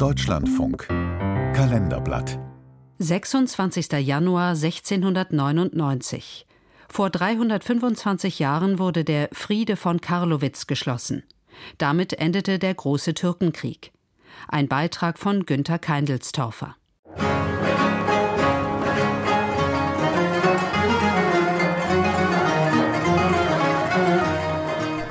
Deutschlandfunk Kalenderblatt 26. Januar 1699. Vor 325 Jahren wurde der Friede von Karlowitz geschlossen. Damit endete der große Türkenkrieg. Ein Beitrag von Günter Keindelstorfer.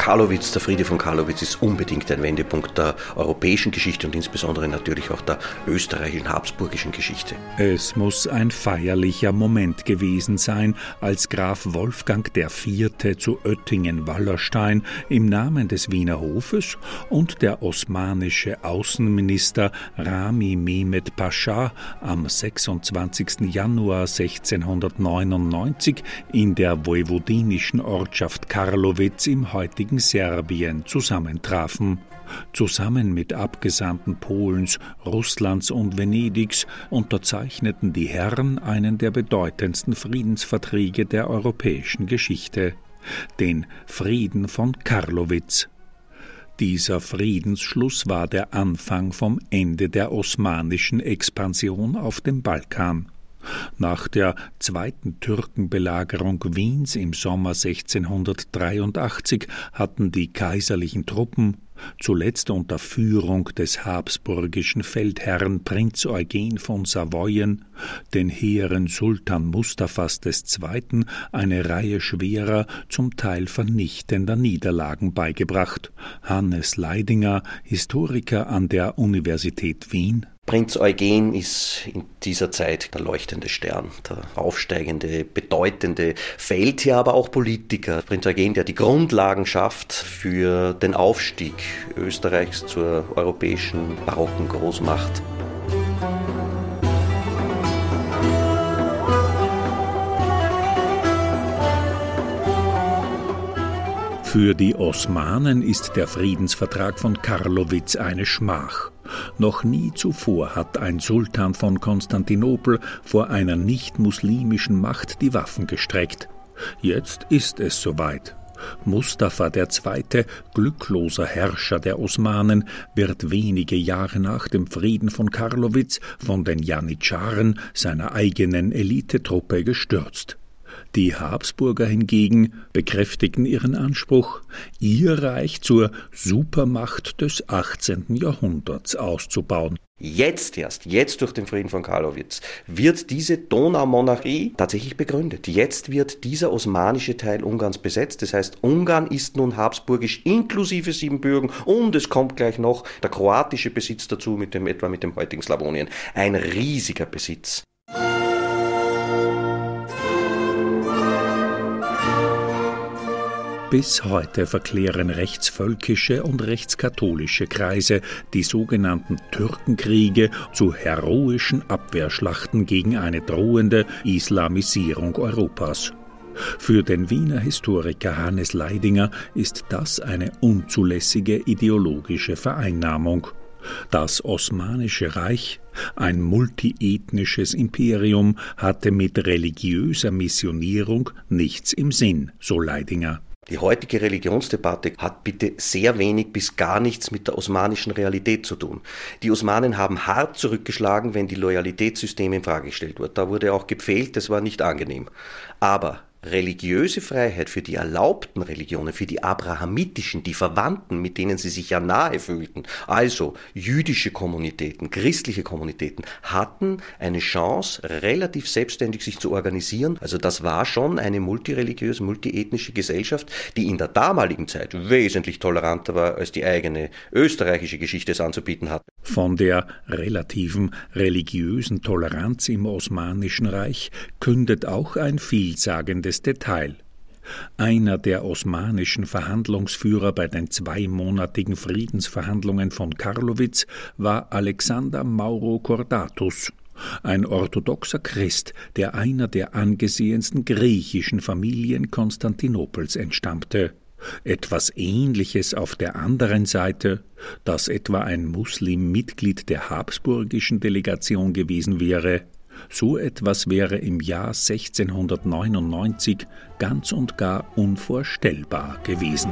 Karlowitz, der Friede von Karlowitz ist unbedingt ein Wendepunkt der europäischen Geschichte und insbesondere natürlich auch der österreichischen habsburgischen Geschichte. Es muss ein feierlicher Moment gewesen sein, als Graf Wolfgang IV. zu Oettingen-Wallerstein im Namen des Wiener Hofes und der osmanische Außenminister Rami Mehmed Pascha am 26. Januar 1699 in der vojvodinischen Ortschaft Karlowitz im heutigen Serbien zusammentrafen. Zusammen mit Abgesandten Polens, Russlands und Venedigs unterzeichneten die Herren einen der bedeutendsten Friedensverträge der europäischen Geschichte, den Frieden von Karlowitz. Dieser Friedensschluss war der Anfang vom Ende der osmanischen Expansion auf dem Balkan. Nach der zweiten Türkenbelagerung Wiens im Sommer 1683 hatten die kaiserlichen Truppen, zuletzt unter Führung des habsburgischen Feldherrn Prinz Eugen von Savoyen, den hehren Sultan Mustafas II. eine Reihe schwerer, zum Teil vernichtender Niederlagen beigebracht. Hannes Leidinger, Historiker an der Universität Wien, Prinz Eugen ist in dieser Zeit der leuchtende Stern, der aufsteigende, bedeutende Feldherr, aber auch Politiker. Prinz Eugen, der die Grundlagen schafft für den Aufstieg Österreichs zur europäischen barocken Großmacht. Für die Osmanen ist der Friedensvertrag von Karlowitz eine Schmach. Noch nie zuvor hat ein Sultan von Konstantinopel vor einer nicht-muslimischen Macht die Waffen gestreckt. Jetzt ist es soweit. Mustafa II., glückloser Herrscher der Osmanen, wird wenige Jahre nach dem Frieden von Karlowitz von den Janitscharen, seiner eigenen Elitetruppe, gestürzt. Die Habsburger hingegen bekräftigten ihren Anspruch, ihr Reich zur Supermacht des 18. Jahrhunderts auszubauen. Jetzt erst, jetzt durch den Frieden von Karlowitz, wird diese Donaumonarchie tatsächlich begründet. Jetzt wird dieser osmanische Teil Ungarns besetzt. Das heißt, Ungarn ist nun habsburgisch inklusive Siebenbürgen und es kommt gleich noch der kroatische Besitz dazu, mit dem, etwa mit dem heutigen Slawonien. Ein riesiger Besitz. Bis heute verklären rechtsvölkische und rechtskatholische Kreise die sogenannten Türkenkriege zu heroischen Abwehrschlachten gegen eine drohende Islamisierung Europas. Für den Wiener Historiker Hannes Leidinger ist das eine unzulässige ideologische Vereinnahmung. Das Osmanische Reich, ein multiethnisches Imperium, hatte mit religiöser Missionierung nichts im Sinn, so Leidinger. Die heutige Religionsdebatte hat bitte sehr wenig bis gar nichts mit der osmanischen Realität zu tun. Die Osmanen haben hart zurückgeschlagen, wenn die Loyalitätssysteme in Frage gestellt wurden. Da wurde auch gepfählt, das war nicht angenehm. Aber religiöse Freiheit für die erlaubten Religionen, für die abrahamitischen, die Verwandten, mit denen sie sich ja nahe fühlten, also jüdische Kommunitäten, christliche Kommunitäten, hatten eine Chance, relativ selbstständig sich zu organisieren. Also das war schon eine multireligiöse, multiethnische Gesellschaft, die in der damaligen Zeit wesentlich toleranter war, als die eigene österreichische Geschichte es anzubieten hat. Von der relativen religiösen Toleranz im Osmanischen Reich kündet auch ein vielsagendes Detail. Einer der osmanischen Verhandlungsführer bei den zweimonatigen Friedensverhandlungen von Karlowitz war Alexander Mauro Cordatus, ein orthodoxer Christ, der einer der angesehensten griechischen Familien Konstantinopels entstammte. Etwas Ähnliches auf der anderen Seite, dass etwa ein Muslim Mitglied der habsburgischen Delegation gewesen wäre, so etwas wäre im Jahr 1699 ganz und gar unvorstellbar gewesen.